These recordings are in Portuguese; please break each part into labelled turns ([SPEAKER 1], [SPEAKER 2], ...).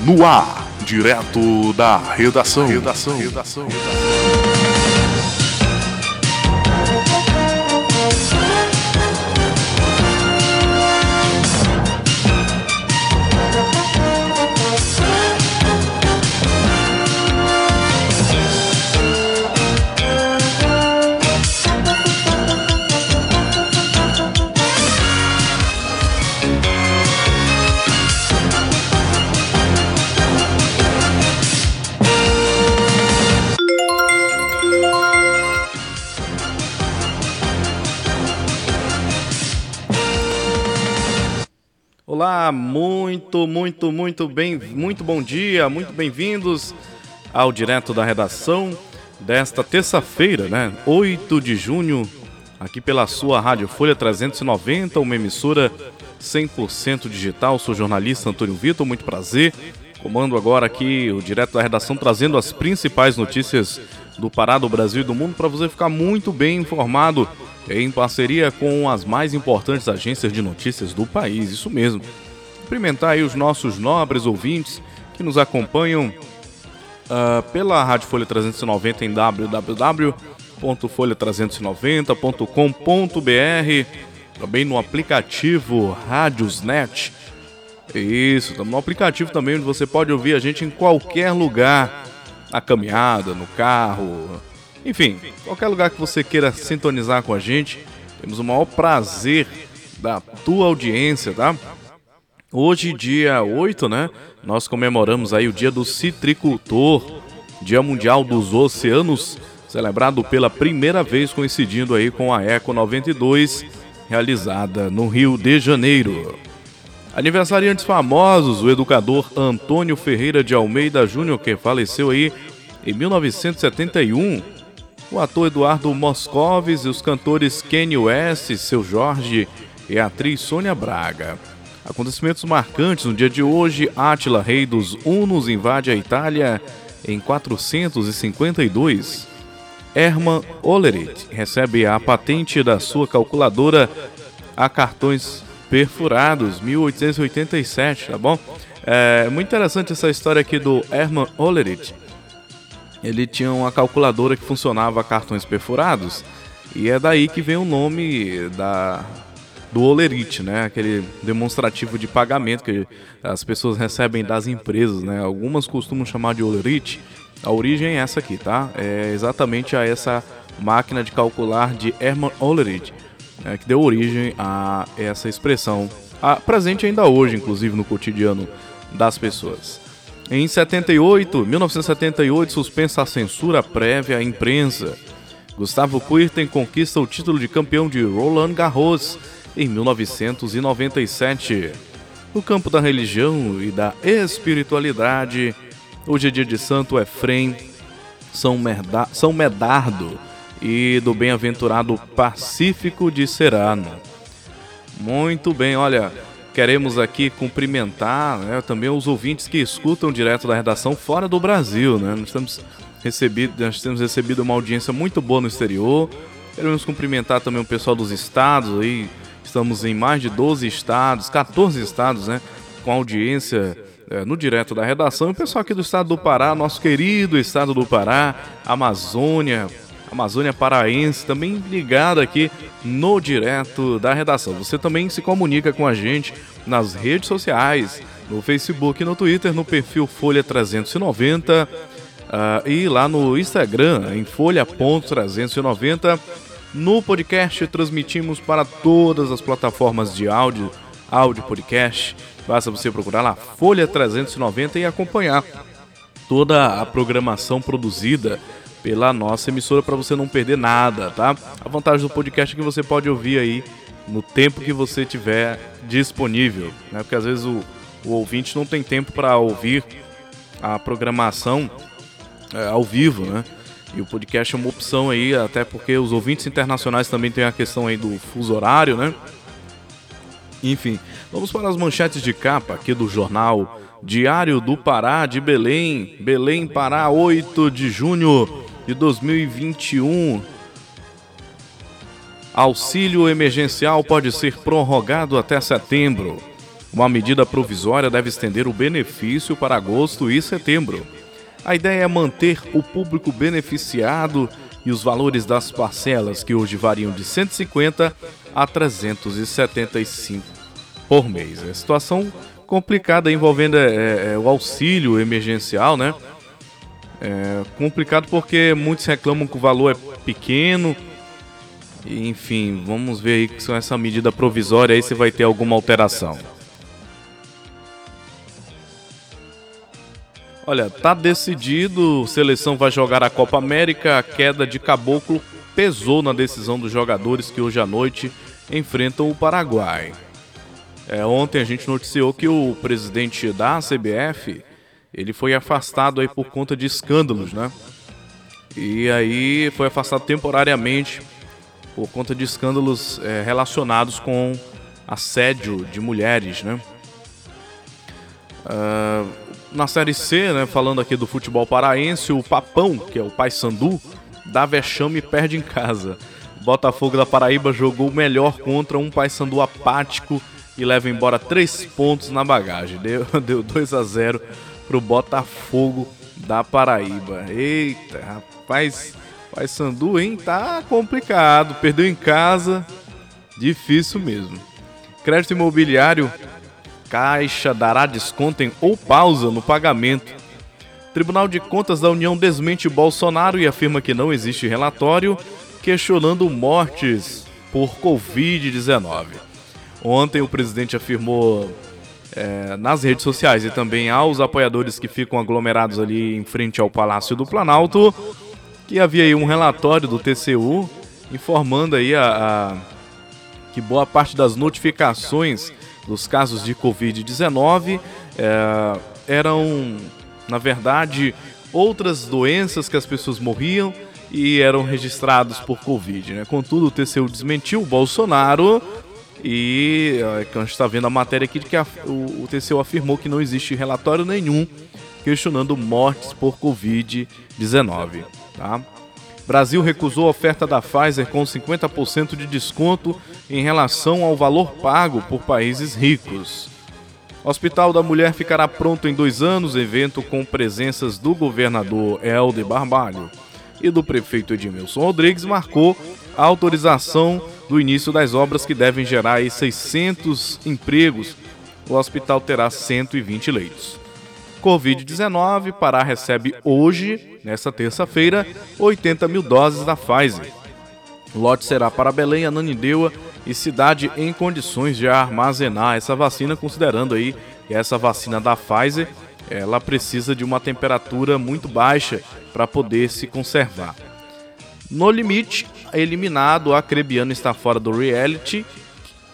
[SPEAKER 1] No ar, direto da redação. redação. redação. redação.
[SPEAKER 2] Muito, muito, muito bem, muito bom dia, muito bem-vindos ao direto da redação desta terça-feira, né? 8 de junho, aqui pela sua Rádio Folha 390, uma emissora 100% digital. Sou jornalista Antônio Vitor, muito prazer. Comando agora aqui o direto da redação trazendo as principais notícias do Pará, do Brasil e do mundo para você ficar muito bem informado em parceria com as mais importantes agências de notícias do país, isso mesmo. Cumprimentar aí os nossos nobres ouvintes que nos acompanham uh, pela Rádio Folha 390 em www.folha390.com.br, também no aplicativo Rádiosnet. Isso, estamos no aplicativo também onde você pode ouvir a gente em qualquer lugar, na caminhada, no carro, enfim, qualquer lugar que você queira sintonizar com a gente, temos o maior prazer da tua audiência, tá? Hoje, dia 8, né? Nós comemoramos aí o Dia do Citricultor, Dia Mundial dos Oceanos, celebrado pela primeira vez coincidindo aí com a Eco 92, realizada no Rio de Janeiro. Aniversariantes famosos, o educador Antônio Ferreira de Almeida Júnior, que faleceu aí em 1971, o ator Eduardo Moscovis e os cantores Kenny West, Seu Jorge e a atriz Sônia Braga. Acontecimentos marcantes no dia de hoje, Átila, rei dos Hunos, invade a Itália em 452. Hermann Ollerit recebe a patente da sua calculadora a cartões perfurados, 1887, tá bom? É muito interessante essa história aqui do Hermann Ollerit ele tinha uma calculadora que funcionava a cartões perfurados e é daí que vem o nome da do Olerite, né? Aquele demonstrativo de pagamento que as pessoas recebem das empresas, né? Algumas costumam chamar de Olerite. A origem é essa aqui, tá? É exatamente a essa máquina de calcular de Hermann Olerite, né? que deu origem a essa expressão, a, presente ainda hoje, inclusive no cotidiano das pessoas. Em 78, 1978, suspensa a censura prévia à imprensa. Gustavo Kuerten conquista o título de campeão de Roland Garros em 1997. No campo da religião e da espiritualidade, hoje é dia de Santo Efrem, São, Merda São Medardo e do bem-aventurado Pacífico de Serano. Muito bem, olha, queremos aqui cumprimentar né, também os ouvintes que escutam direto da redação fora do Brasil. Né? Nós, temos recebido, nós temos recebido uma audiência muito boa no exterior. Queremos cumprimentar também o pessoal dos estados. Aí. Estamos em mais de 12 estados, 14 estados, né? Com audiência é, no direto da redação. E o pessoal aqui do estado do Pará, nosso querido estado do Pará, Amazônia, Amazônia Paraense, também ligado aqui no direto da redação. Você também se comunica com a gente nas redes sociais, no Facebook no Twitter, no perfil Folha 390 uh, ah, e lá no Instagram, em folha.390. No podcast transmitimos para todas as plataformas de áudio, áudio podcast. Basta você procurar lá Folha 390 e acompanhar toda a programação produzida pela nossa emissora para você não perder nada, tá? A vantagem do podcast é que você pode ouvir aí no tempo que você tiver disponível, né? Porque às vezes o, o ouvinte não tem tempo para ouvir a programação é, ao vivo, né? E o podcast é uma opção aí, até porque os ouvintes internacionais também têm a questão aí do fuso horário, né? Enfim, vamos para as manchetes de capa aqui do jornal Diário do Pará de Belém, Belém, Pará, 8 de junho de 2021. Auxílio emergencial pode ser prorrogado até setembro. Uma medida provisória deve estender o benefício para agosto e setembro. A ideia é manter o público beneficiado e os valores das parcelas, que hoje variam de 150 a 375 por mês. É situação complicada envolvendo é, é, é, o auxílio emergencial, né? É complicado porque muitos reclamam que o valor é pequeno. Enfim, vamos ver aí com essa medida provisória aí se vai ter alguma alteração. Olha, tá decidido, seleção vai jogar a Copa América, a queda de Caboclo pesou na decisão dos jogadores que hoje à noite enfrentam o Paraguai. É, ontem a gente noticiou que o presidente da CBF ele foi afastado aí por conta de escândalos, né? E aí foi afastado temporariamente por conta de escândalos é, relacionados com assédio de mulheres, né? Uh, na Série C, né, falando aqui do futebol paraense, o Papão, que é o Paysandu, dá vexame e perde em casa. Botafogo da Paraíba jogou melhor contra um Paysandu apático e leva embora três pontos na bagagem. Deu, deu 2 a 0 pro Botafogo da Paraíba. Eita, rapaz, Paysandu, hein? Tá complicado. Perdeu em casa, difícil mesmo. Crédito imobiliário Caixa dará desconto ou pausa no pagamento. Tribunal de Contas da União desmente Bolsonaro e afirma que não existe relatório questionando mortes por Covid-19. Ontem o presidente afirmou é, nas redes sociais e também aos apoiadores que ficam aglomerados ali em frente ao Palácio do Planalto que havia aí um relatório do TCU informando aí a, a que boa parte das notificações dos casos de Covid-19 é, eram, na verdade, outras doenças que as pessoas morriam e eram registrados por Covid. Né? Contudo, o TCU desmentiu o Bolsonaro e é, a gente está vendo a matéria aqui de que a, o, o TCU afirmou que não existe relatório nenhum questionando mortes por Covid-19. Tá? Brasil recusou a oferta da Pfizer com 50% de desconto em relação ao valor pago por países ricos. Hospital da Mulher ficará pronto em dois anos, evento com presenças do governador Helder Barbalho e do prefeito Edmilson Rodrigues marcou a autorização do início das obras que devem gerar 600 empregos. O hospital terá 120 leitos. Covid-19, Pará recebe hoje, nesta terça-feira, 80 mil doses da Pfizer. O lote será para Belém, Ananindeua e cidade em condições de armazenar essa vacina, considerando aí que essa vacina da Pfizer ela precisa de uma temperatura muito baixa para poder se conservar. No limite, eliminado, a Crebiano está fora do reality,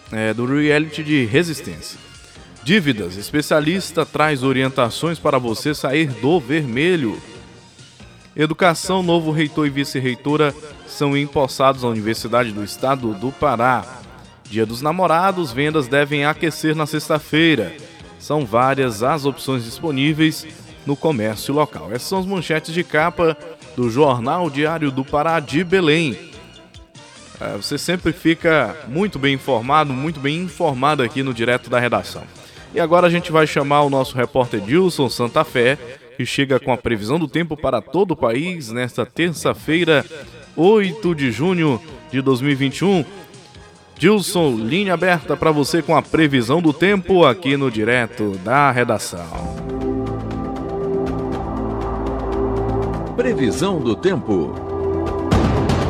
[SPEAKER 2] é, do reality de resistência. Dívidas. Especialista traz orientações para você sair do vermelho. Educação, novo reitor e vice-reitora são empossados à Universidade do Estado do Pará. Dia dos Namorados, vendas devem aquecer na sexta-feira. São várias as opções disponíveis no comércio local. Essas são as manchetes de capa do Jornal Diário do Pará de Belém. É, você sempre fica muito bem informado, muito bem informado aqui no Direto da Redação. E agora a gente vai chamar o nosso repórter Dilson Santa Fé, que chega com a previsão do tempo para todo o país nesta terça-feira, 8 de junho de 2021. Dilson, linha aberta para você com a previsão do tempo aqui no Direto da Redação.
[SPEAKER 3] Previsão do tempo.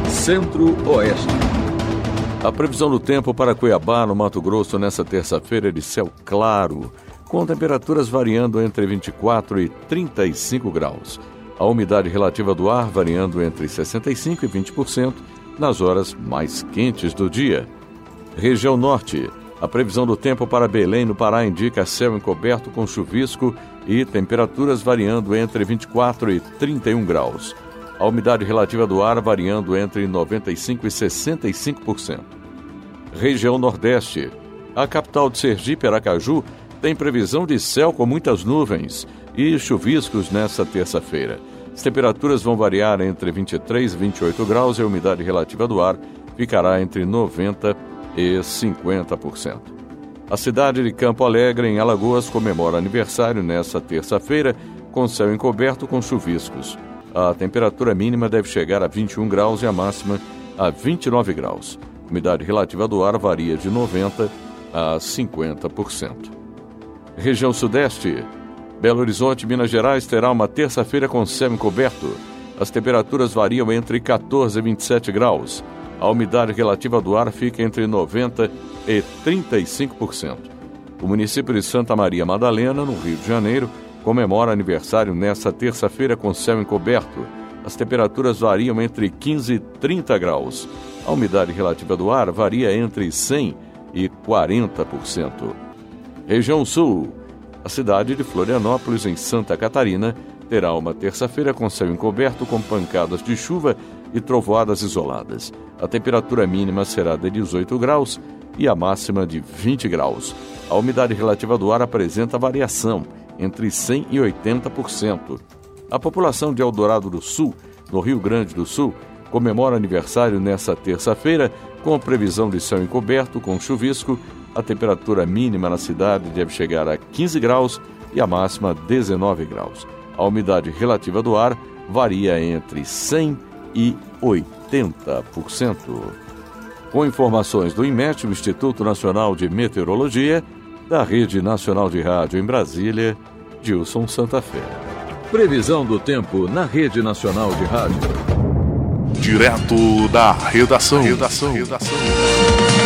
[SPEAKER 3] Centro-Oeste. A previsão do tempo para Cuiabá, no Mato Grosso, nesta terça-feira é de céu claro, com temperaturas variando entre 24 e 35 graus. A umidade relativa do ar variando entre 65 e 20% nas horas mais quentes do dia. Região Norte. A previsão do tempo para Belém, no Pará, indica céu encoberto com chuvisco e temperaturas variando entre 24 e 31 graus. A umidade relativa do ar variando entre 95% e 65%. Região Nordeste. A capital de Sergipe, Aracaju, tem previsão de céu com muitas nuvens e chuviscos nesta terça-feira. As temperaturas vão variar entre 23 e 28 graus e a umidade relativa do ar ficará entre 90% e 50%. A cidade de Campo Alegre, em Alagoas, comemora aniversário nesta terça-feira, com céu encoberto com chuviscos. A temperatura mínima deve chegar a 21 graus e a máxima a 29 graus. A umidade relativa do ar varia de 90% a 50%. Região Sudeste. Belo Horizonte, Minas Gerais, terá uma terça-feira com céu encoberto. As temperaturas variam entre 14 e 27 graus. A umidade relativa do ar fica entre 90% e 35%. O município de Santa Maria Madalena, no Rio de Janeiro, comemora aniversário nesta terça-feira com céu encoberto. As temperaturas variam entre 15 e 30 graus. A umidade relativa do ar varia entre 100% e 40%. Região Sul. A cidade de Florianópolis, em Santa Catarina, terá uma terça-feira com céu encoberto com pancadas de chuva e trovoadas isoladas. A temperatura mínima será de 18 graus e a máxima de 20 graus. A umidade relativa do ar apresenta variação entre 100 e 80%. A população de Eldorado do Sul, no Rio Grande do Sul, comemora aniversário nesta terça-feira com previsão de céu encoberto com chuvisco. A temperatura mínima na cidade deve chegar a 15 graus e a máxima 19 graus. A umidade relativa do ar varia entre 100 e 80%. Com informações do IMET, o Instituto Nacional de Meteorologia, da Rede Nacional de Rádio em Brasília, Dilson Santa Fé. Previsão do tempo na Rede Nacional de Rádio.
[SPEAKER 1] Direto da redação. redação. redação.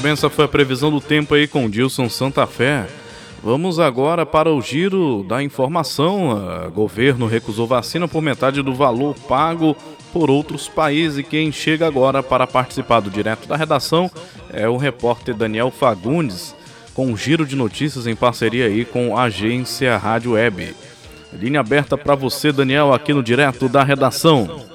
[SPEAKER 2] Muito bem, essa foi a previsão do tempo aí com Dilson Santa Fé. Vamos agora para o giro da informação. O governo recusou vacina por metade do valor pago por outros países. E quem chega agora para participar do direto da redação é o repórter Daniel Fagundes, com um giro de notícias em parceria aí com a agência Rádio Web. Linha aberta para você, Daniel, aqui no direto da redação.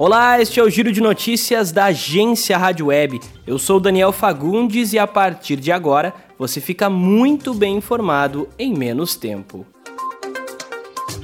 [SPEAKER 4] Olá, este é o Giro de Notícias da Agência Rádio Web. Eu sou Daniel Fagundes e a partir de agora você fica muito bem informado em menos tempo.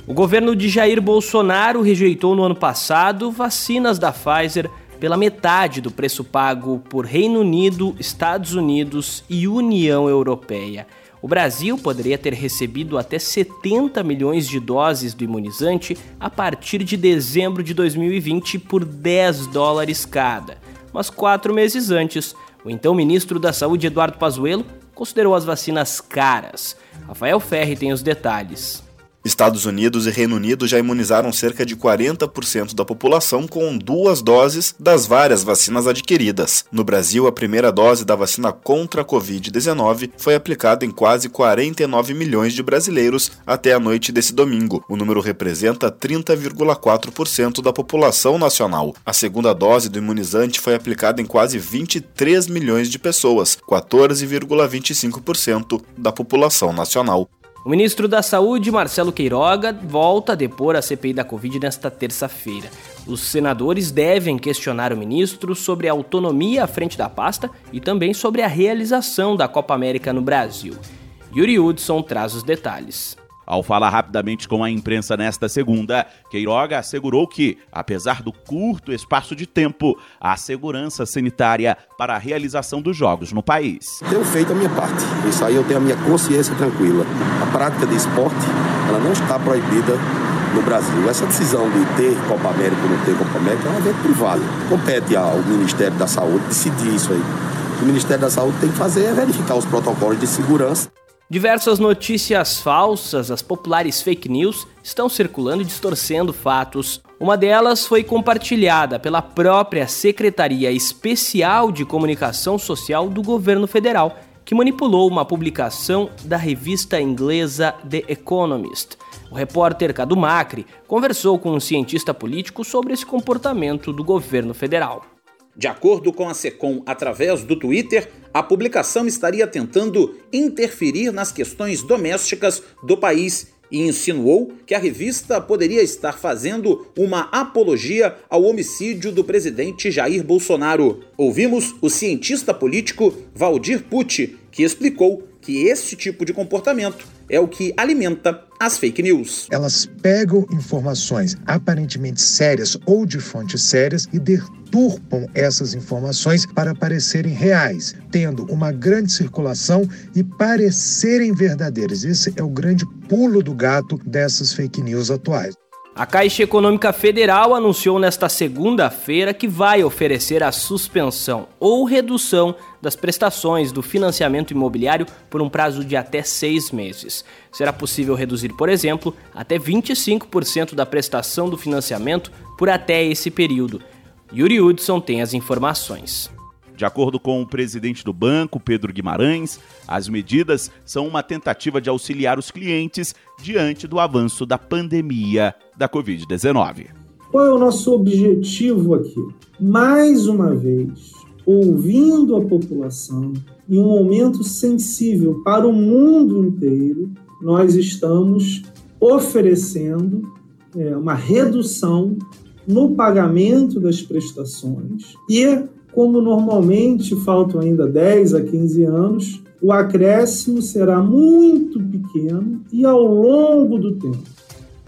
[SPEAKER 4] O governo de Jair Bolsonaro rejeitou no ano passado vacinas da Pfizer pela metade do preço pago por Reino Unido, Estados Unidos e União Europeia. O Brasil poderia ter recebido até 70 milhões de doses do imunizante a partir de dezembro de 2020 por 10 dólares cada. Mas quatro meses antes, o então ministro da Saúde Eduardo Pazuello considerou as vacinas caras. Rafael Ferri tem os detalhes.
[SPEAKER 5] Estados Unidos e Reino Unido já imunizaram cerca de 40% da população com duas doses das várias vacinas adquiridas. No Brasil, a primeira dose da vacina contra a Covid-19 foi aplicada em quase 49 milhões de brasileiros até a noite desse domingo. O número representa 30,4% da população nacional. A segunda dose do imunizante foi aplicada em quase 23 milhões de pessoas, 14,25% da população nacional.
[SPEAKER 4] O ministro da Saúde, Marcelo Queiroga, volta a depor a CPI da Covid nesta terça-feira. Os senadores devem questionar o ministro sobre a autonomia à frente da pasta e também sobre a realização da Copa América no Brasil. Yuri Hudson traz os detalhes.
[SPEAKER 6] Ao falar rapidamente com a imprensa nesta segunda, Queiroga assegurou que, apesar do curto espaço de tempo, há segurança sanitária para a realização dos jogos no país.
[SPEAKER 7] Tenho feito a minha parte. Isso aí eu tenho a minha consciência tranquila. A prática de esporte, ela não está proibida no Brasil. Essa decisão de ter Copa América ou não ter Copa América é um evento privado. Compete ao Ministério da Saúde decidir isso aí. O Ministério da Saúde tem que fazer é verificar os protocolos de segurança
[SPEAKER 4] Diversas notícias falsas, as populares fake news, estão circulando e distorcendo fatos. Uma delas foi compartilhada pela própria Secretaria Especial de Comunicação Social do Governo Federal, que manipulou uma publicação da revista inglesa The Economist. O repórter Cadu Macri conversou com um cientista político sobre esse comportamento do governo federal.
[SPEAKER 8] De acordo com a SECOM, através do Twitter, a publicação estaria tentando interferir nas questões domésticas do país e insinuou que a revista poderia estar fazendo uma apologia ao homicídio do presidente Jair Bolsonaro. Ouvimos o cientista político Valdir Pucci, que explicou que esse tipo de comportamento é o que alimenta as fake news.
[SPEAKER 9] Elas pegam informações aparentemente sérias ou de fontes sérias e deturpam essas informações para parecerem reais, tendo uma grande circulação e parecerem verdadeiras. Esse é o grande pulo do gato dessas fake news atuais.
[SPEAKER 4] A Caixa Econômica Federal anunciou nesta segunda-feira que vai oferecer a suspensão ou redução das prestações do financiamento imobiliário por um prazo de até seis meses. Será possível reduzir, por exemplo, até 25% da prestação do financiamento por até esse período. Yuri Hudson tem as informações.
[SPEAKER 6] De acordo com o presidente do banco, Pedro Guimarães, as medidas são uma tentativa de auxiliar os clientes diante do avanço da pandemia da Covid-19.
[SPEAKER 10] Qual é o nosso objetivo aqui? Mais uma vez, ouvindo a população, em um momento sensível para o mundo inteiro, nós estamos oferecendo é, uma redução no pagamento das prestações e como normalmente faltam ainda 10 a 15 anos, o acréscimo será muito pequeno e ao longo do tempo.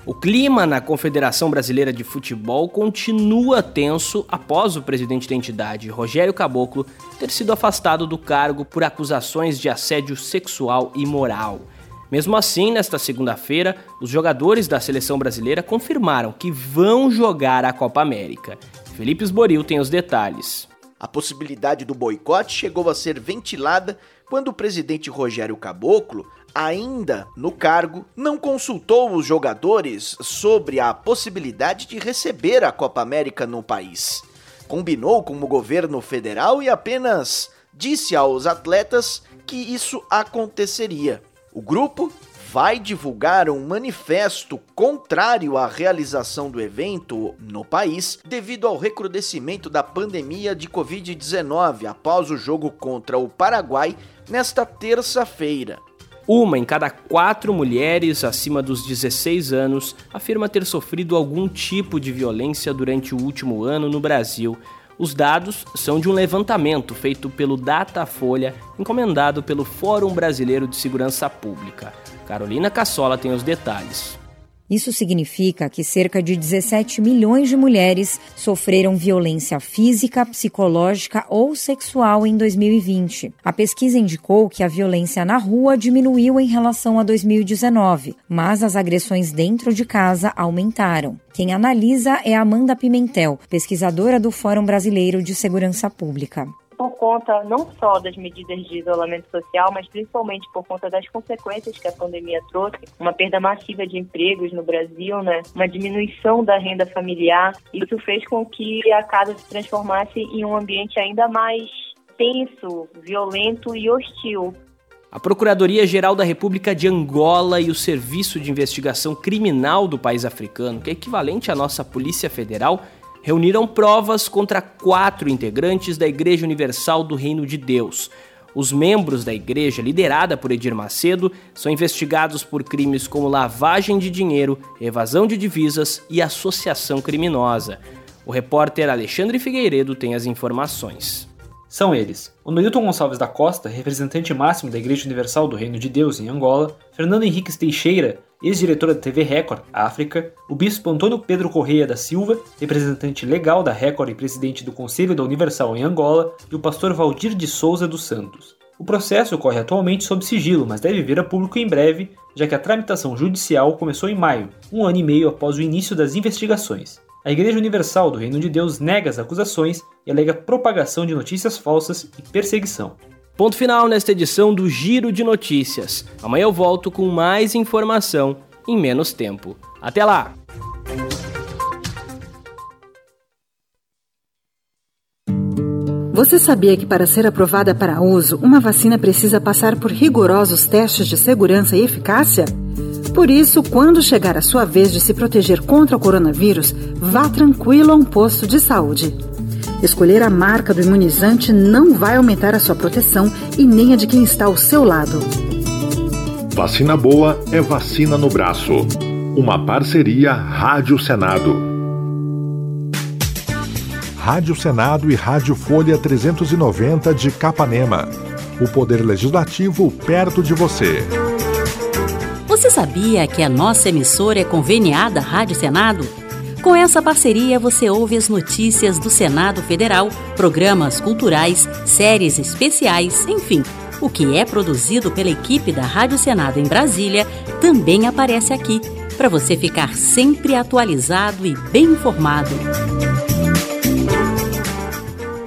[SPEAKER 4] O clima na Confederação Brasileira de Futebol continua tenso após o presidente da entidade, Rogério Caboclo, ter sido afastado do cargo por acusações de assédio sexual e moral. Mesmo assim, nesta segunda-feira, os jogadores da seleção brasileira confirmaram que vão jogar a Copa América. Felipe Esboril tem os detalhes.
[SPEAKER 11] A possibilidade do boicote chegou a ser ventilada quando o presidente Rogério Caboclo, ainda no cargo, não consultou os jogadores sobre a possibilidade de receber a Copa América no país. Combinou com o governo federal e apenas disse aos atletas que isso aconteceria. O grupo vai divulgar um manifesto contrário à realização do evento no país devido ao recrudescimento da pandemia de Covid-19 após o jogo contra o Paraguai nesta terça-feira.
[SPEAKER 4] Uma em cada quatro mulheres acima dos 16 anos afirma ter sofrido algum tipo de violência durante o último ano no Brasil. Os dados são de um levantamento feito pelo Datafolha, encomendado pelo Fórum Brasileiro de Segurança Pública. Carolina Cassola tem os detalhes.
[SPEAKER 12] Isso significa que cerca de 17 milhões de mulheres sofreram violência física, psicológica ou sexual em 2020. A pesquisa indicou que a violência na rua diminuiu em relação a 2019, mas as agressões dentro de casa aumentaram. Quem analisa é Amanda Pimentel, pesquisadora do Fórum Brasileiro de Segurança Pública
[SPEAKER 13] por conta não só das medidas de isolamento social, mas principalmente por conta das consequências que a pandemia trouxe, uma perda massiva de empregos no Brasil, né? uma diminuição da renda familiar. Isso fez com que a casa se transformasse em um ambiente ainda mais tenso, violento e hostil.
[SPEAKER 4] A Procuradoria-Geral da República de Angola e o Serviço de Investigação Criminal do país africano, que é equivalente à nossa Polícia Federal, reuniram provas contra quatro integrantes da Igreja Universal do Reino de Deus. Os membros da igreja, liderada por Edir Macedo, são investigados por crimes como lavagem de dinheiro, evasão de divisas e associação criminosa. O repórter Alexandre Figueiredo tem as informações.
[SPEAKER 14] São eles: o Gonçalves da Costa, representante máximo da Igreja Universal do Reino de Deus em Angola, Fernando Henriques Teixeira, ex-diretora da TV Record, África, o bispo Antônio Pedro Correia da Silva, representante legal da Record e presidente do Conselho da Universal em Angola, e o pastor Valdir de Souza dos Santos. O processo ocorre atualmente sob sigilo, mas deve vir a público em breve, já que a tramitação judicial começou em maio, um ano e meio após o início das investigações. A Igreja Universal do Reino de Deus nega as acusações e alega propagação de notícias falsas e perseguição.
[SPEAKER 4] Ponto final nesta edição do Giro de Notícias. Amanhã eu volto com mais informação em menos tempo. Até lá!
[SPEAKER 15] Você sabia que para ser aprovada para uso, uma vacina precisa passar por rigorosos testes de segurança e eficácia? Por isso, quando chegar a sua vez de se proteger contra o coronavírus, vá tranquilo a um posto de saúde. Escolher a marca do imunizante não vai aumentar a sua proteção e nem a de quem está ao seu lado.
[SPEAKER 16] Vacina boa é vacina no braço. Uma parceria Rádio Senado. Rádio Senado e Rádio Folha 390 de Capanema. O Poder Legislativo perto de você.
[SPEAKER 17] Você sabia que a nossa emissora é conveniada à Rádio Senado? Com essa parceria, você ouve as notícias do Senado Federal, programas culturais, séries especiais, enfim. O que é produzido pela equipe da Rádio Senado em Brasília também aparece aqui, para você ficar sempre atualizado e bem informado.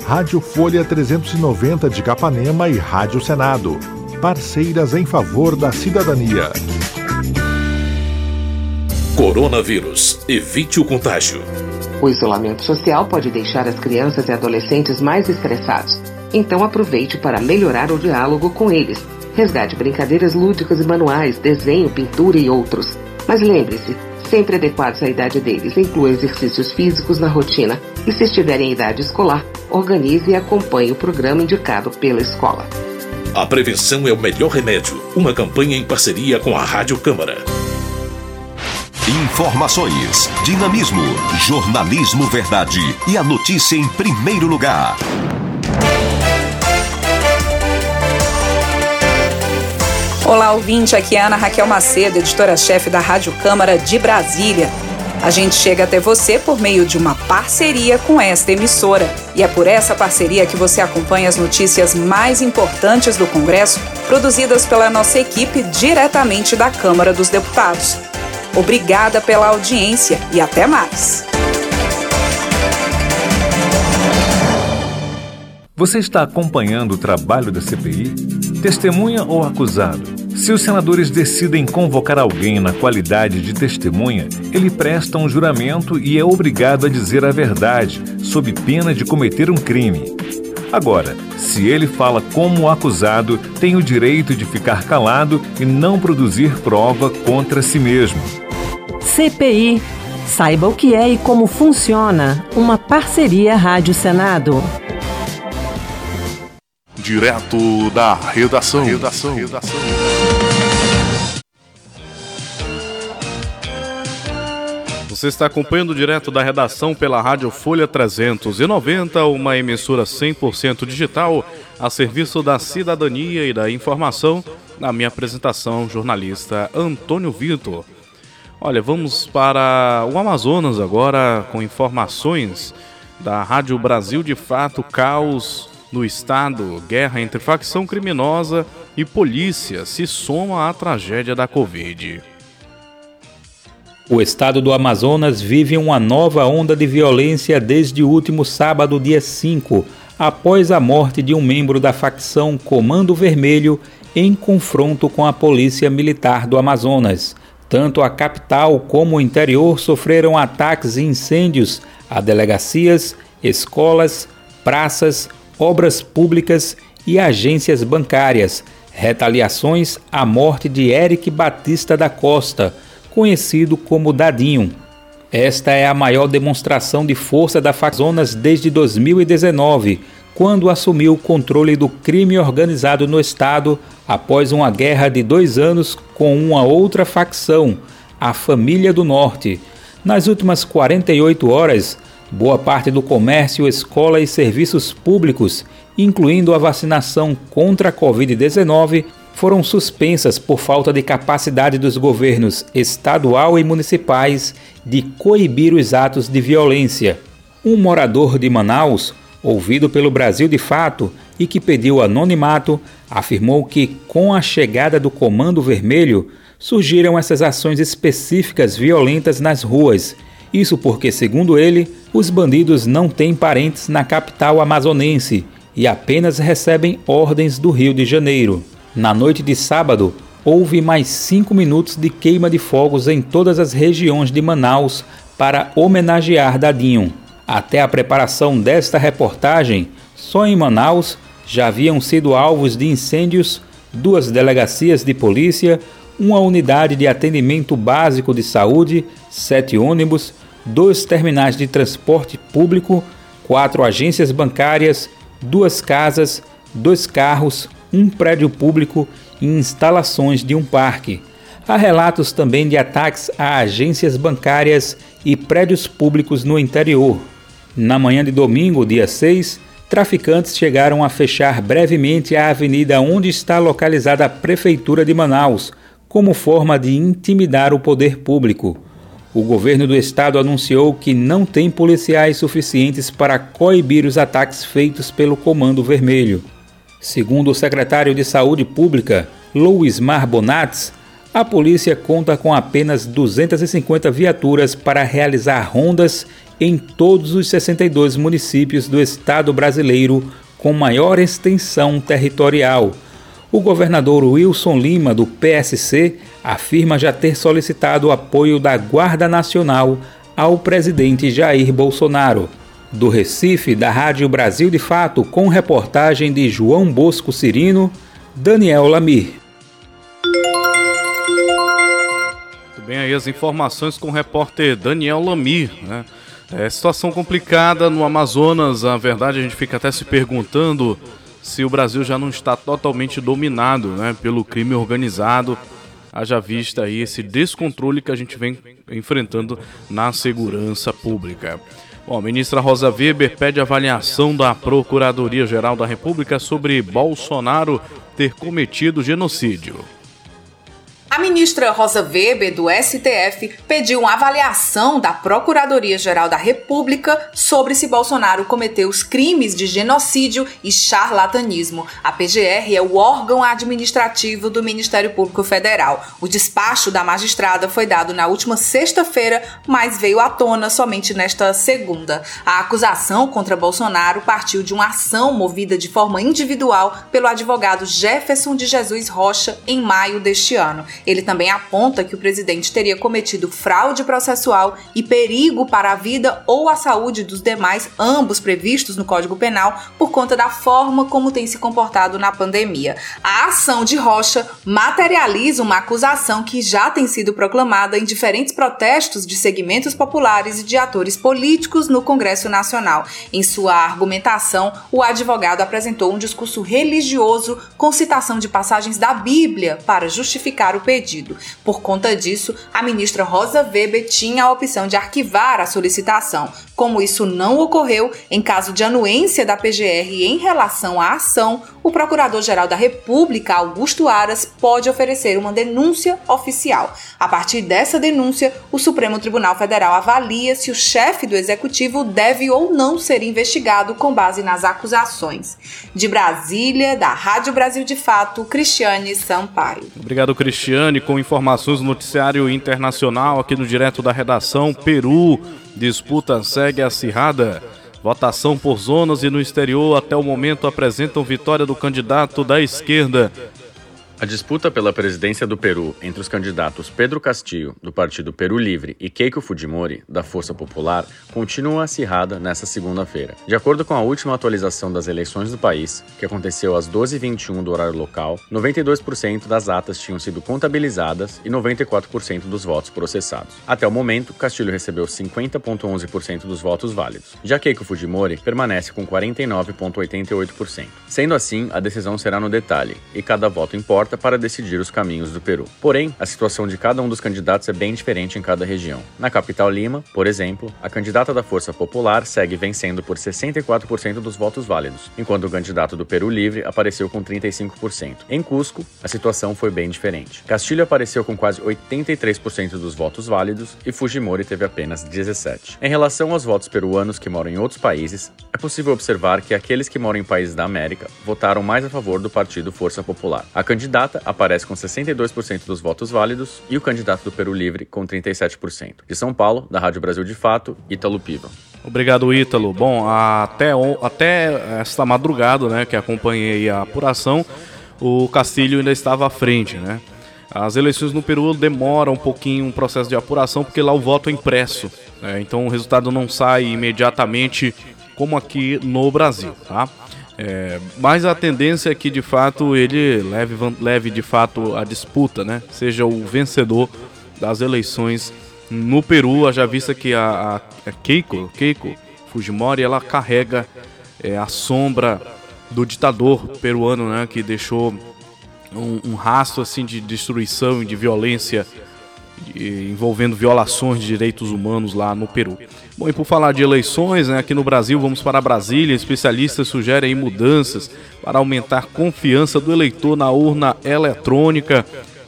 [SPEAKER 16] Rádio Folha 390 de Capanema e Rádio Senado. Parceiras em favor da cidadania.
[SPEAKER 18] Coronavírus. Evite o contágio.
[SPEAKER 19] O isolamento social pode deixar as crianças e adolescentes mais estressados. Então aproveite para melhorar o diálogo com eles. Resgate brincadeiras lúdicas e manuais, desenho, pintura e outros. Mas lembre-se, sempre adequados à idade deles. Inclua exercícios físicos na rotina e, se estiverem em idade escolar, organize e acompanhe o programa indicado pela escola.
[SPEAKER 18] A prevenção é o melhor remédio. Uma campanha em parceria com a Rádio Câmara.
[SPEAKER 20] Informações, dinamismo, jornalismo verdade e a notícia em primeiro lugar.
[SPEAKER 21] Olá, ouvinte. Aqui é Ana Raquel Macedo, editora-chefe da Rádio Câmara de Brasília. A gente chega até você por meio de uma parceria com esta emissora. E é por essa parceria que você acompanha as notícias mais importantes do Congresso, produzidas pela nossa equipe diretamente da Câmara dos Deputados. Obrigada pela audiência e até mais.
[SPEAKER 22] Você está acompanhando o trabalho da CPI? Testemunha ou acusado? Se os senadores decidem convocar alguém na qualidade de testemunha, ele presta um juramento e é obrigado a dizer a verdade, sob pena de cometer um crime. Agora, se ele fala como acusado, tem o direito de ficar calado e não produzir prova contra si mesmo.
[SPEAKER 23] CPI. Saiba o que é e como funciona. Uma parceria Rádio Senado.
[SPEAKER 1] Direto da redação. redação. redação.
[SPEAKER 2] Você está acompanhando direto da redação pela Rádio Folha 390, uma emissora 100% digital a serviço da cidadania e da informação. Na minha apresentação, jornalista Antônio Vitor. Olha, vamos para o Amazonas agora com informações da Rádio Brasil de Fato, caos no estado, guerra entre facção criminosa e polícia se soma à tragédia da Covid.
[SPEAKER 24] O estado do Amazonas vive uma nova onda de violência desde o último sábado, dia 5, após a morte de um membro da facção Comando Vermelho em confronto com a Polícia Militar do Amazonas. Tanto a capital como o interior sofreram ataques e incêndios a delegacias, escolas, praças, obras públicas e agências bancárias. Retaliações à morte de Eric Batista da Costa, conhecido como Dadinho. Esta é a maior demonstração de força da Fazonas desde 2019, quando assumiu o controle do crime organizado no estado após uma guerra de dois anos com uma outra facção, a Família do Norte. Nas últimas 48 horas, boa parte do comércio, escola e serviços públicos, incluindo a vacinação contra a Covid-19, foram suspensas por falta de capacidade dos governos estadual e municipais de coibir os atos de violência. Um morador de Manaus, ouvido pelo Brasil de Fato e que pediu anonimato, afirmou que, com a chegada do Comando Vermelho, surgiram essas ações específicas violentas nas ruas. Isso porque, segundo ele, os bandidos não têm parentes na capital amazonense e apenas recebem ordens do Rio de Janeiro. Na noite de sábado, houve mais cinco minutos de queima de fogos em todas as regiões de Manaus para homenagear Dadinho. Até a preparação desta reportagem, Só em Manaus já haviam sido alvos de incêndios duas delegacias de polícia, uma unidade de atendimento básico de saúde, sete ônibus, dois terminais de transporte público, quatro agências bancárias, duas casas, dois carros, um prédio público e instalações de um parque. Há relatos também de ataques a agências bancárias e prédios públicos no interior. Na manhã de domingo, dia 6, traficantes chegaram a fechar brevemente a avenida onde está localizada a Prefeitura de Manaus, como forma de intimidar o poder público. O governo do estado anunciou que não tem policiais suficientes para coibir os ataques feitos pelo Comando Vermelho. Segundo o secretário de Saúde Pública, Luiz Mar Bonats, a polícia conta com apenas 250 viaturas para realizar rondas em todos os 62 municípios do estado brasileiro com maior extensão territorial. O governador Wilson Lima, do PSC, afirma já ter solicitado o apoio da Guarda Nacional ao presidente Jair Bolsonaro. Do Recife, da Rádio Brasil de Fato, com reportagem de João Bosco Cirino, Daniel Lamir.
[SPEAKER 2] Muito bem aí as informações com o repórter Daniel Lamir, né? É situação complicada no Amazonas, a verdade a gente fica até se perguntando se o Brasil já não está totalmente dominado né, pelo crime organizado, haja vista aí esse descontrole que a gente vem enfrentando na segurança pública. Bom, ministra Rosa Weber pede avaliação da Procuradoria-Geral da República sobre Bolsonaro ter cometido genocídio.
[SPEAKER 21] A ministra Rosa Weber, do STF, pediu uma avaliação da Procuradoria-Geral da República sobre se Bolsonaro cometeu os crimes de genocídio e charlatanismo. A PGR é o órgão administrativo do Ministério Público Federal. O despacho da magistrada foi dado na última sexta-feira, mas veio à tona somente nesta segunda. A acusação contra Bolsonaro partiu de uma ação movida de forma individual pelo advogado Jefferson de Jesus Rocha em maio deste ano. Ele também aponta que o presidente teria cometido fraude processual e perigo para a vida ou a saúde dos demais, ambos previstos no Código Penal, por conta da forma como tem se comportado na pandemia. A ação de Rocha materializa uma acusação que já tem sido proclamada em diferentes protestos de segmentos populares e de atores políticos no Congresso Nacional. Em sua argumentação, o advogado apresentou um discurso religioso com citação de passagens da Bíblia para justificar o pedido. Por conta disso, a ministra Rosa Weber tinha a opção de arquivar a solicitação. Como isso não ocorreu, em caso de anuência da PGR em relação à ação, o Procurador-Geral da República, Augusto Aras, pode oferecer uma denúncia oficial. A partir dessa denúncia, o Supremo Tribunal Federal avalia se o chefe do executivo deve ou não ser investigado com base nas acusações. De Brasília, da Rádio Brasil de Fato, Cristiane Sampaio.
[SPEAKER 2] Obrigado, Cristiane, com informações do noticiário internacional aqui no Direto da Redação. Peru, disputa segue acirrada. Votação por zonas e no exterior até o momento apresentam vitória do candidato da esquerda,
[SPEAKER 25] a disputa pela presidência do Peru entre os candidatos Pedro Castillo, do Partido Peru Livre, e Keiko Fujimori, da Força Popular, continua acirrada nesta segunda-feira. De acordo com a última atualização das eleições do país, que aconteceu às 12h21 do horário local, 92% das atas tinham sido contabilizadas e 94% dos votos processados. Até o momento, Castillo recebeu 50,11% dos votos válidos. Já Keiko Fujimori permanece com 49,88%. Sendo assim, a decisão será no detalhe, e cada voto importa para decidir os caminhos do Peru. Porém, a situação de cada um dos candidatos é bem diferente em cada região. Na capital Lima, por exemplo, a candidata da Força Popular segue vencendo por 64% dos votos válidos, enquanto o candidato do Peru Livre apareceu com 35%. Em Cusco, a situação foi bem diferente. Castilho apareceu com quase 83% dos votos válidos e Fujimori teve apenas 17%. Em relação aos votos peruanos que moram em outros países, é possível observar que aqueles que moram em países da América votaram mais a favor do partido Força Popular. A candidata candidata aparece com 62% dos votos válidos e o candidato do Peru Livre com 37%. De São Paulo, da Rádio Brasil de Fato, Ítalo Piva.
[SPEAKER 2] Obrigado, Ítalo. Bom, até, até esta madrugada, né, que acompanhei a apuração, o Castilho ainda estava à frente, né? As eleições no Peru demoram um pouquinho um processo de apuração, porque lá o voto é impresso. Né? Então o resultado não sai imediatamente como aqui no Brasil, tá? É, mas a tendência é que de fato ele leve, leve de fato a disputa, né? Seja o vencedor das eleições no Peru, já vista que a, a, Keiko, Keiko Fujimori, ela carrega é, a sombra do ditador peruano, né? Que deixou um, um rastro assim de destruição e de violência envolvendo violações de direitos humanos lá no Peru. Bom, e por falar de eleições, né, aqui no Brasil, vamos para Brasília. Especialistas sugerem mudanças para aumentar a confiança do eleitor na urna eletrônica.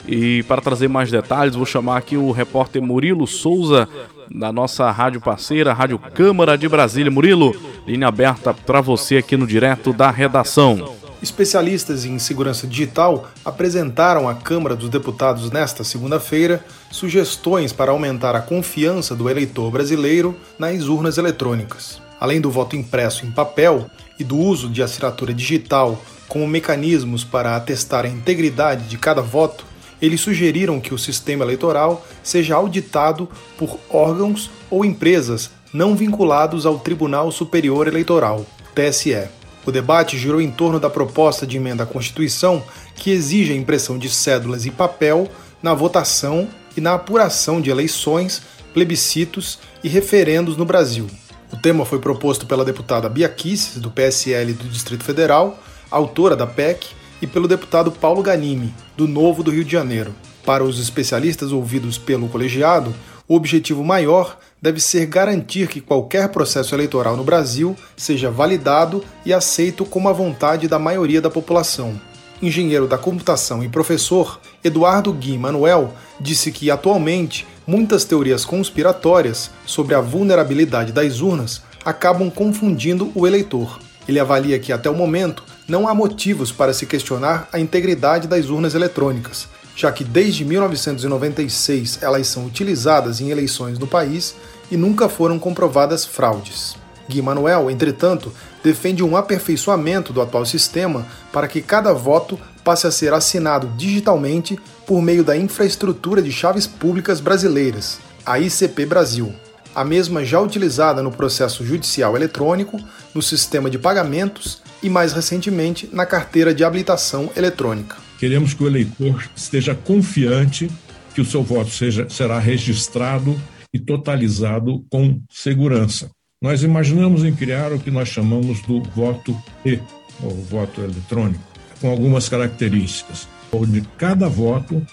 [SPEAKER 2] E para trazer mais detalhes, vou chamar aqui o repórter Murilo Souza, da nossa rádio parceira, Rádio Câmara de Brasília. Murilo, linha aberta para você aqui no direto da redação.
[SPEAKER 26] Especialistas em segurança digital apresentaram à Câmara dos Deputados nesta segunda-feira sugestões para aumentar a confiança do eleitor brasileiro nas urnas eletrônicas. Além do voto impresso em papel e do uso de assinatura digital como mecanismos para atestar a integridade de cada voto, eles sugeriram que o sistema eleitoral seja auditado por órgãos ou empresas não vinculados ao Tribunal Superior Eleitoral, TSE. O debate girou em torno da proposta de emenda à Constituição que exige a impressão de cédulas e papel na votação e na apuração de eleições, plebiscitos e referendos no Brasil. O tema foi proposto pela deputada Bia Kicis, do PSL do Distrito Federal, autora da PEC, e pelo deputado Paulo Ganimi, do Novo do Rio de Janeiro. Para os especialistas ouvidos pelo colegiado, o objetivo maior deve ser garantir que qualquer processo eleitoral no Brasil seja validado e aceito como a vontade da maioria da população. Engenheiro da computação e professor, Eduardo Gui Manuel disse que, atualmente, muitas teorias conspiratórias sobre a vulnerabilidade das urnas acabam confundindo o eleitor. Ele avalia que, até o momento, não há motivos para se questionar a integridade das urnas eletrônicas, já que desde 1996 elas são utilizadas em eleições no país e nunca foram comprovadas fraudes. Gui Manuel, entretanto, defende um aperfeiçoamento do atual sistema para que cada voto passe a ser assinado digitalmente por meio da infraestrutura de chaves públicas brasileiras, a ICP Brasil, a mesma já utilizada no processo judicial eletrônico, no sistema de pagamentos e, mais recentemente, na carteira de habilitação eletrônica.
[SPEAKER 27] Queremos que o eleitor esteja confiante que o seu voto seja, será registrado e totalizado com segurança. Nós imaginamos em criar o que nós chamamos do voto E, ou voto eletrônico, com algumas características, onde cada voto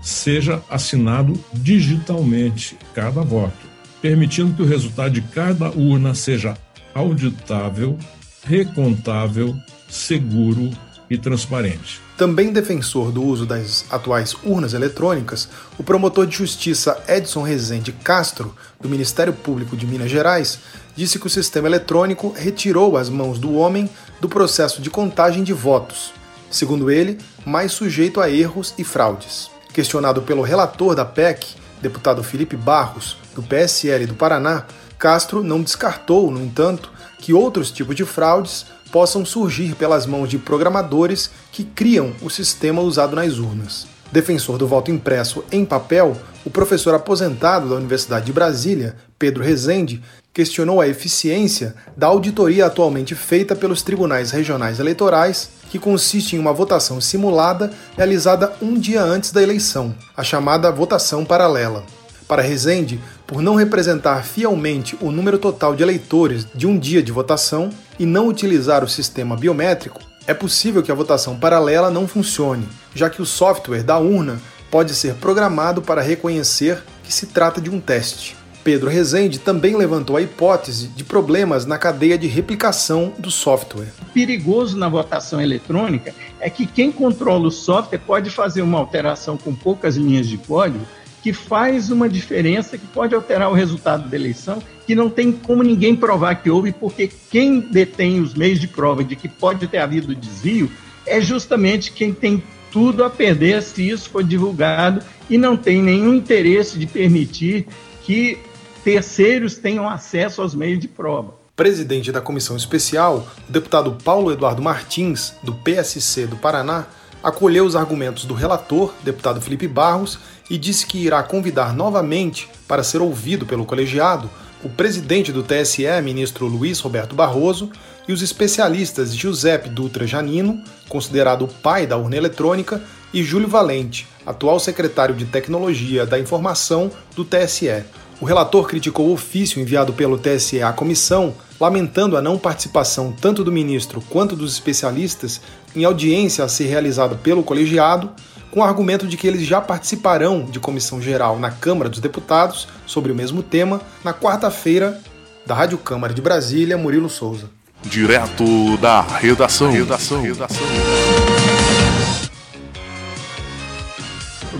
[SPEAKER 27] seja assinado digitalmente, cada voto, permitindo que o resultado de cada urna seja auditável, recontável, seguro e transparente.
[SPEAKER 26] Também defensor do uso das atuais urnas eletrônicas, o promotor de justiça Edson Rezende Castro, do Ministério Público de Minas Gerais, disse que o sistema eletrônico retirou as mãos do homem do processo de contagem de votos, segundo ele, mais sujeito a erros e fraudes. Questionado pelo relator da PEC, deputado Felipe Barros, do PSL do Paraná, Castro não descartou, no entanto, que outros tipos de fraudes possam surgir pelas mãos de programadores que criam o sistema usado nas urnas. Defensor do voto impresso em papel, o professor aposentado da Universidade de Brasília, Pedro Rezende, questionou a eficiência da auditoria atualmente feita pelos tribunais regionais eleitorais, que consiste em uma votação simulada realizada um dia antes da eleição, a chamada votação paralela. Para Rezende, por não representar fielmente o número total de eleitores de um dia de votação e não utilizar o sistema biométrico, é possível que a votação paralela não funcione, já que o software da urna pode ser programado para reconhecer que se trata de um teste. Pedro Rezende também levantou a hipótese de problemas na cadeia de replicação do software.
[SPEAKER 28] O perigoso na votação eletrônica é que quem controla o software pode fazer uma alteração com poucas linhas de código que faz uma diferença que pode alterar o resultado da eleição, que não tem como ninguém provar que houve, porque quem detém os meios de prova de que pode ter havido desvio é justamente quem tem tudo a perder se isso for divulgado e não tem nenhum interesse de permitir que terceiros tenham acesso aos meios de prova.
[SPEAKER 26] Presidente da comissão especial, o deputado Paulo Eduardo Martins, do PSC do Paraná, acolheu os argumentos do relator, deputado Felipe Barros, e disse que irá convidar novamente para ser ouvido pelo colegiado o presidente do TSE, ministro Luiz Roberto Barroso, e os especialistas Giuseppe Dutra Janino, considerado o pai da urna eletrônica, e Júlio Valente, atual secretário de Tecnologia da Informação do TSE. O relator criticou o ofício enviado pelo TSE à comissão, lamentando a não participação tanto do ministro quanto dos especialistas em audiência a ser realizada pelo colegiado, com o argumento de que eles já participarão de comissão geral na Câmara dos Deputados sobre o mesmo tema na quarta-feira, da Rádio Câmara de Brasília, Murilo Souza.
[SPEAKER 1] Direto da redação. redação. redação.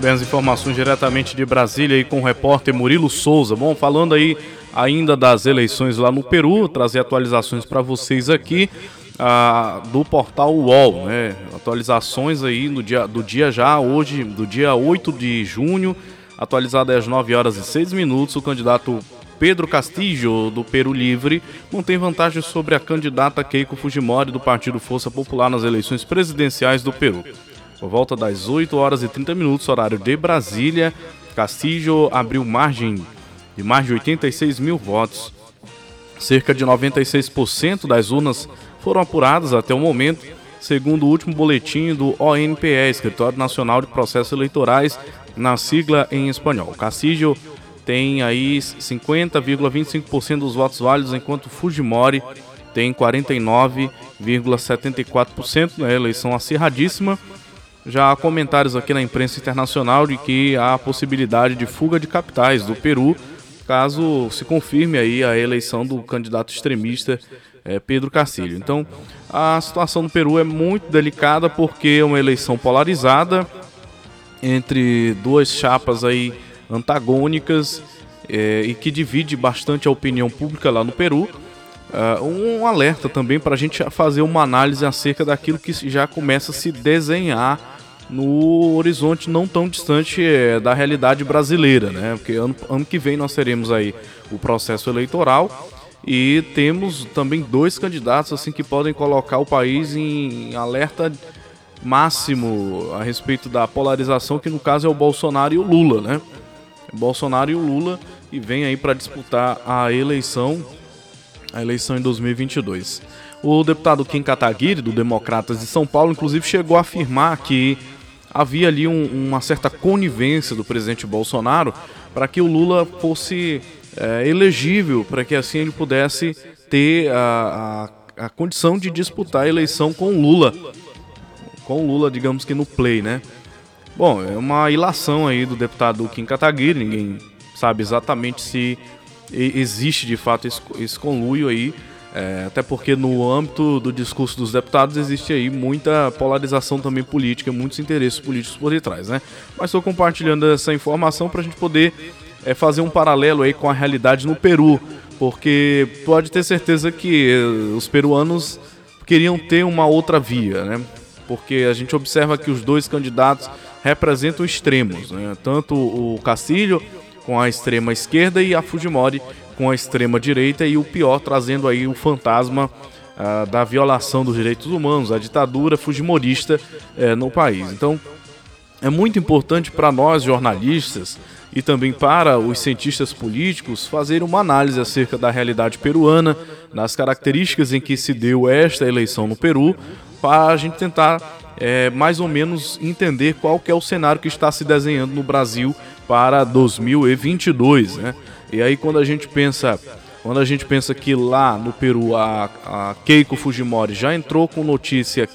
[SPEAKER 2] Bem, as informações diretamente de Brasília aí com o repórter Murilo Souza. Bom, falando aí ainda das eleições lá no Peru, trazer atualizações para vocês aqui ah, do portal UOL, né? Atualizações aí no dia, do dia já, hoje, do dia 8 de junho, atualizado às 9 horas e 6 minutos, o candidato Pedro Castillo, do Peru Livre, mantém vantagem sobre a candidata Keiko Fujimori, do Partido Força Popular, nas eleições presidenciais do Peru. Por volta das 8 horas e 30 minutos, horário de Brasília, Castillo abriu margem de mais de 86 mil votos. Cerca de 96% das urnas foram apuradas até o momento, segundo o último boletim do ONPE, Escritório Nacional de Processos Eleitorais, na sigla em espanhol. Castillo tem aí 50,25% dos votos válidos, enquanto Fujimori tem 49,74%, né? eleição acirradíssima. Já há comentários aqui na imprensa internacional de que há a possibilidade de fuga de capitais do Peru, caso se confirme aí a eleição do candidato extremista é, Pedro Castilho. Então, a situação no Peru é muito delicada porque é uma eleição polarizada entre duas chapas aí antagônicas é, e que divide bastante a opinião pública lá no Peru. Uh, um alerta também para a gente fazer uma análise acerca daquilo que já começa a se desenhar no horizonte não tão distante é, da realidade brasileira, né? Porque ano, ano que vem nós teremos aí o processo eleitoral e temos também dois candidatos assim que podem colocar o país em alerta máximo a respeito da polarização, que no caso é o Bolsonaro e o Lula, né? Bolsonaro e o Lula e vem aí para disputar a eleição, a eleição em 2022. O deputado Kim Kataguiri, do Democratas de São Paulo, inclusive chegou a afirmar que havia ali um, uma certa conivência do presidente Bolsonaro para que o Lula fosse é, elegível para que assim ele pudesse ter a, a, a, condição de disputar a eleição com Lula. Com Lula, digamos que no play, né? Bom, é uma ilação aí do deputado Kim Kataguiri, ninguém sabe exatamente se existe de fato esse, esse conluio aí, é, até porque no âmbito do discurso dos deputados existe aí muita polarização também política, muitos interesses políticos por detrás, né? Mas estou compartilhando essa informação para a gente poder é fazer um paralelo aí com a realidade no Peru, porque pode ter certeza que os peruanos queriam ter uma outra via, né? Porque a gente observa que os dois candidatos representam extremos, né? Tanto o Castilho com a extrema esquerda e a Fujimori com a extrema direita e o pior trazendo aí o fantasma ah, da violação dos direitos humanos, a ditadura fujimorista eh, no país. Então é muito importante para nós jornalistas e também para os cientistas políticos fazer uma análise acerca da realidade peruana, das características em que se deu esta eleição no Peru, para a gente tentar é, mais ou menos entender qual é o cenário que está se desenhando no Brasil para 2022, né? E aí quando a gente pensa quando a gente pensa que lá no Peru a, a Keiko Fujimori já entrou com notícia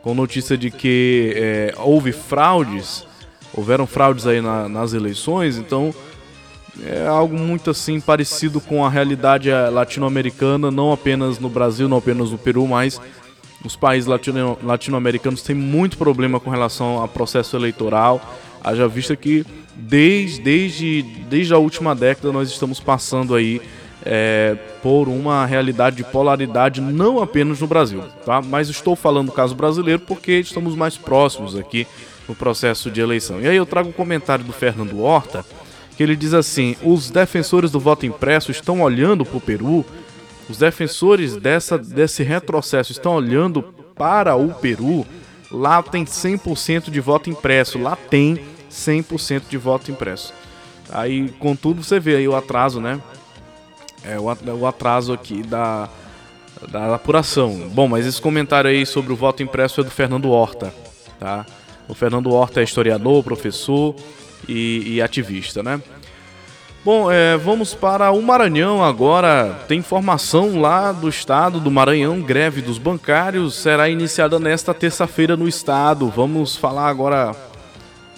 [SPEAKER 2] com notícia de que é, houve fraudes houveram fraudes aí na, nas eleições, então é algo muito assim parecido com a realidade eh, latino-americana, não apenas no Brasil, não apenas no Peru, mas os países latino, latino-americanos têm muito problema com relação ao processo eleitoral. Haja vista que desde, desde, desde a última década nós estamos passando aí é, por uma realidade de polaridade não apenas no Brasil, tá? Mas estou falando do caso brasileiro porque estamos mais próximos aqui no processo de eleição. E aí eu trago um comentário do Fernando Horta, que ele diz assim: os defensores do voto impresso estão olhando para o Peru, os defensores dessa, desse retrocesso estão olhando para o Peru Lá tem 100% de voto impresso. Lá tem 100% de voto impresso. Aí, contudo, você vê aí o atraso, né? É o, atraso aqui da, da apuração. Bom, mas esse comentário aí sobre o voto impresso é do Fernando Horta, tá? O Fernando Horta é historiador, professor e, e ativista, né? Bom, é, vamos para o Maranhão agora. Tem informação lá do estado do Maranhão. Greve dos bancários será iniciada nesta terça-feira no estado. Vamos falar agora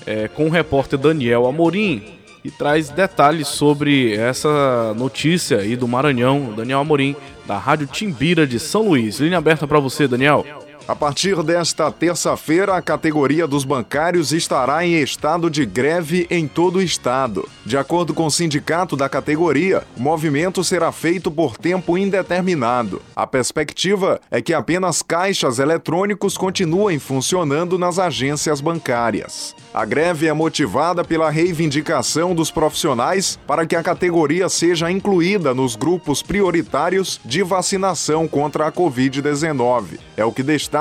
[SPEAKER 2] é, com o repórter Daniel Amorim e traz detalhes sobre essa notícia aí do Maranhão. Daniel Amorim, da Rádio Timbira de São Luís. Linha aberta para você, Daniel.
[SPEAKER 29] A partir desta terça-feira, a categoria dos bancários estará em estado de greve em todo o estado. De acordo com o sindicato da categoria, o movimento será feito por tempo indeterminado. A perspectiva é que apenas caixas eletrônicos continuem funcionando nas agências bancárias. A greve é motivada pela reivindicação dos profissionais para que a categoria seja incluída nos grupos prioritários de vacinação contra a Covid-19. É o que destaca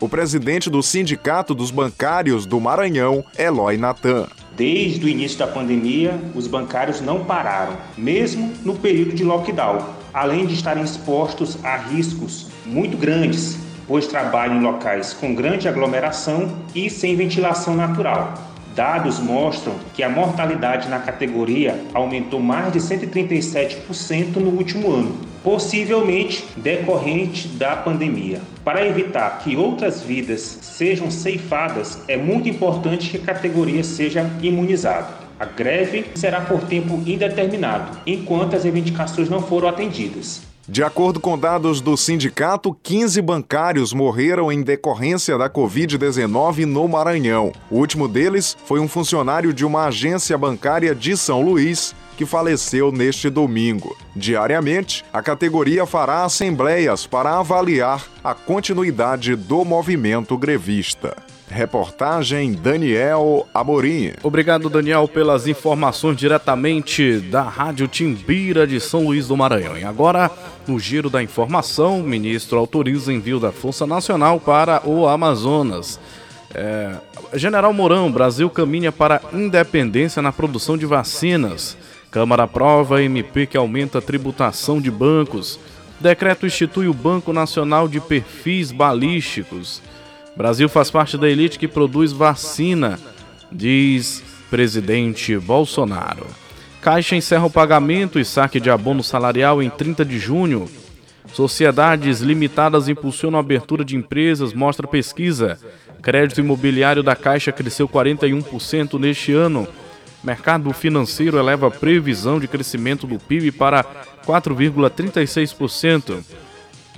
[SPEAKER 29] o presidente do Sindicato dos Bancários do Maranhão, Eloy Natan.
[SPEAKER 30] Desde o início da pandemia, os bancários não pararam, mesmo no período de lockdown, além de estarem expostos a riscos muito grandes pois trabalham em locais com grande aglomeração e sem ventilação natural. Dados mostram que a mortalidade na categoria aumentou mais de 137% no último ano, possivelmente decorrente da pandemia. Para evitar que outras vidas sejam ceifadas, é muito importante que a categoria seja imunizada. A greve será por tempo indeterminado, enquanto as reivindicações não foram atendidas.
[SPEAKER 29] De acordo com dados do sindicato, 15 bancários morreram em decorrência da Covid-19 no Maranhão. O último deles foi um funcionário de uma agência bancária de São Luís, que faleceu neste domingo. Diariamente, a categoria fará assembleias para avaliar a continuidade do movimento grevista. Reportagem Daniel Amorim.
[SPEAKER 2] Obrigado, Daniel, pelas informações diretamente da Rádio Timbira de São Luís do Maranhão. E agora, no giro da informação, o ministro autoriza envio da Força Nacional para o Amazonas. É, General Mourão, Brasil caminha para independência na produção de vacinas. Câmara aprova MP que aumenta a tributação de bancos. Decreto institui o Banco Nacional de Perfis Balísticos. Brasil faz parte da elite que produz vacina, diz presidente Bolsonaro. Caixa encerra o pagamento e saque de abono salarial em 30 de junho. Sociedades limitadas impulsionam a abertura de empresas, mostra pesquisa. Crédito imobiliário da Caixa cresceu 41% neste ano. Mercado financeiro eleva a previsão de crescimento do PIB para 4,36%.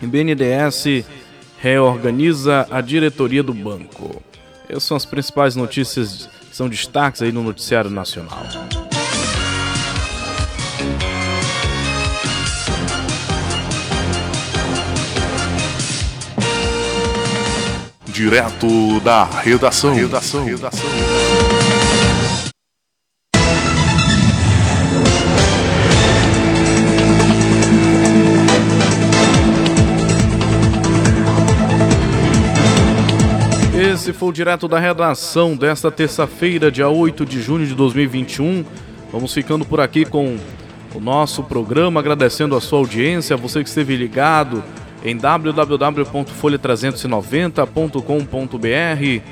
[SPEAKER 2] E BNDES reorganiza a diretoria do banco. Essas são as principais notícias que são destaques aí no noticiário nacional.
[SPEAKER 1] Direto da redação. redação. redação.
[SPEAKER 2] Esse foi o direto da redação desta terça-feira, dia 8 de junho de 2021. Vamos ficando por aqui com o nosso programa, agradecendo a sua audiência, você que esteve ligado em www.folha390.com.br,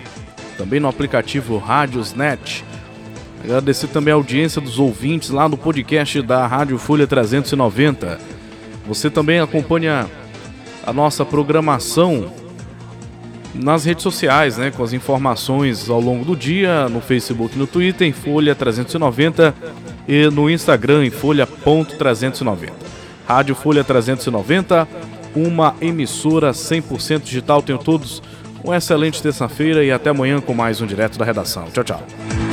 [SPEAKER 2] também no aplicativo Rádiosnet. Agradecer também a audiência dos ouvintes lá no podcast da Rádio Folha 390. Você também acompanha a nossa programação nas redes sociais, né, com as informações ao longo do dia, no Facebook no Twitter, em Folha 390 e no Instagram em folha.390. Rádio Folha 390, uma emissora 100% digital. Tenham todos uma excelente terça-feira e até amanhã com mais um Direto da Redação. Tchau, tchau.